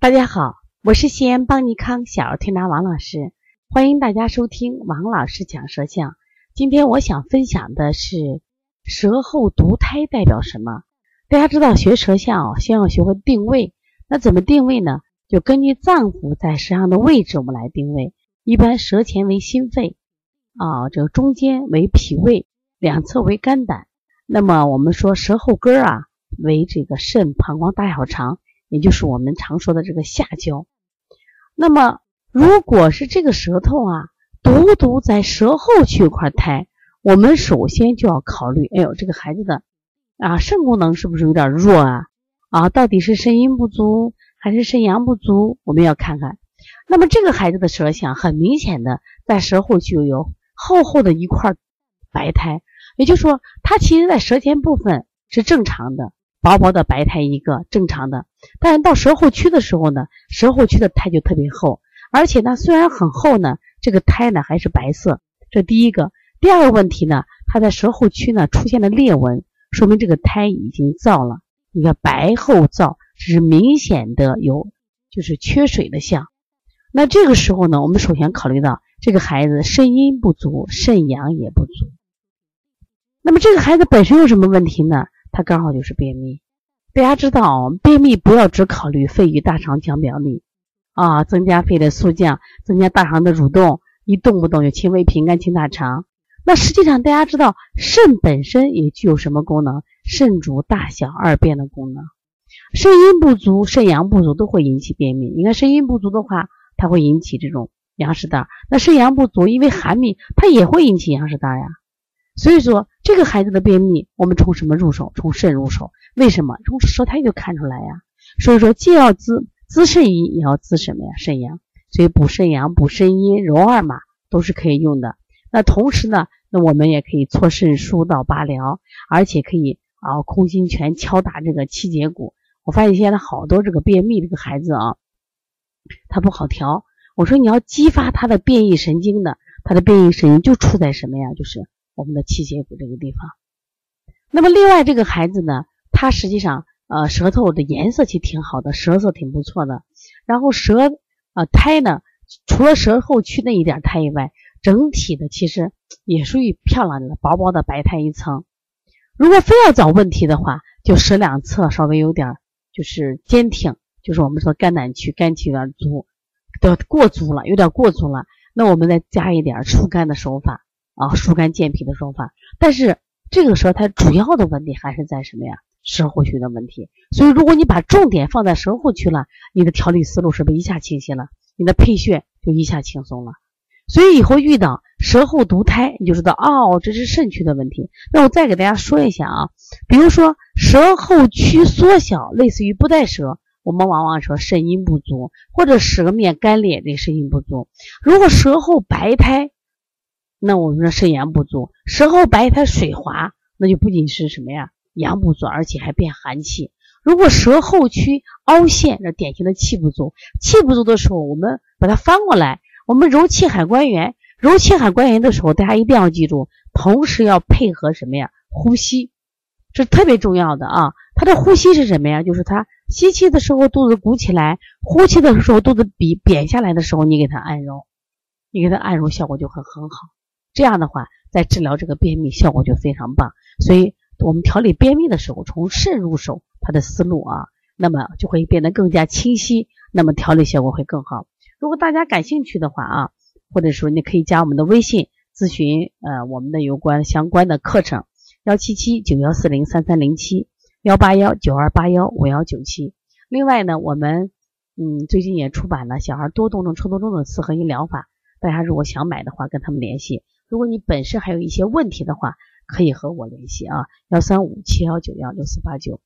大家好，我是西安邦尼康小儿推拿王老师，欢迎大家收听王老师讲舌象。今天我想分享的是舌后毒胎代表什么？大家知道学舌象哦，先要学会定位。那怎么定位呢？就根据脏腑在舌上的位置，我们来定位。一般舌前为心肺，啊，这个中间为脾胃，两侧为肝胆。那么我们说舌后根啊，为这个肾、膀胱、大小肠。也就是我们常说的这个下焦。那么，如果是这个舌头啊，独独在舌后区有块苔，我们首先就要考虑，哎呦，这个孩子的啊肾功能是不是有点弱啊？啊，到底是肾阴不足还是肾阳不足？我们要看看。那么这个孩子的舌象很明显的在舌后区有厚厚的一块白苔，也就是说，他其实在舌尖部分是正常的。薄薄的白苔一个正常的，但是到舌后区的时候呢，舌后区的苔就特别厚，而且呢虽然很厚呢，这个苔呢还是白色。这第一个，第二个问题呢，它在舌后区呢出现了裂纹，说明这个苔已经燥了。你看白厚燥，这是明显的有就是缺水的象。那这个时候呢，我们首先考虑到这个孩子肾阴不足，肾阳也不足。那么这个孩子本身有什么问题呢？它刚好就是便秘，大家知道，便秘不要只考虑肺与大肠腔表里啊，增加肺的速降，增加大肠的蠕动，一动不动就清胃平肝清大肠。那实际上大家知道，肾本身也具有什么功能？肾主大小二便的功能。肾阴不足、肾阳不足都会引起便秘。你看肾阴不足的话，它会引起这种羊屎蛋；那肾阳不足，因为寒秘，它也会引起羊屎蛋呀。所以说，这个孩子的便秘，我们从什么入手？从肾入手。为什么？从舌苔就看出来呀。所以说，既要滋滋肾阴，也要滋什么呀？肾阳。所以补肾阳、补肾阴、揉二马都是可以用的。那同时呢，那我们也可以搓肾腧到八髎，而且可以啊空心拳敲打这个七节骨。我发现现在好多这个便秘这个孩子啊，他不好调。我说你要激发他的变异神经的，他的变异神经就处在什么呀？就是。我们的气节骨这个地方，那么另外这个孩子呢，他实际上呃舌头的颜色其实挺好的，舌色挺不错的。然后舌呃苔呢，除了舌后区那一点苔以外，整体的其实也属于漂亮的薄薄的白苔一层。如果非要找问题的话，就舌两侧稍微有点就是坚挺，就是我们说肝胆区肝气有点足，的过足了，有点过足了，那我们再加一点疏肝的手法。啊，疏肝健脾的方法，但是这个时候它主要的问题还是在什么呀？舌后区的问题。所以如果你把重点放在舌后区了，你的调理思路是不是一下清晰了？你的配穴就一下轻松了。所以以后遇到舌后毒苔，你就知道哦，这是肾区的问题。那我再给大家说一下啊，比如说舌后区缩小，类似于不带舌，我们往往说肾阴不足，或者舌面干裂，这肾阴不足。如果舌后白苔，那我们说肾阳不足，舌后白苔水滑，那就不仅是什么呀阳不足，而且还变寒气。如果舌后区凹陷，这典型的气不足。气不足的时候，我们把它翻过来，我们揉气海关元。揉气海关元的时候，大家一定要记住，同时要配合什么呀？呼吸，这特别重要的啊。他的呼吸是什么呀？就是他吸气的时候肚子鼓起来，呼气的时候肚子比扁下来的时候，你给他按揉，你给他按揉效果就会很好。这样的话，在治疗这个便秘效果就非常棒。所以，我们调理便秘的时候，从肾入手，它的思路啊，那么就会变得更加清晰，那么调理效果会更好。如果大家感兴趣的话啊，或者说你可以加我们的微信咨询呃我们的有关相关的课程，幺七七九幺四零三三零七幺八幺九二八幺五幺九七。另外呢，我们嗯最近也出版了小孩多动症、抽动症的四合一疗法，大家如果想买的话，跟他们联系。如果你本身还有一些问题的话，可以和我联系啊，幺三五七幺九幺六四八九。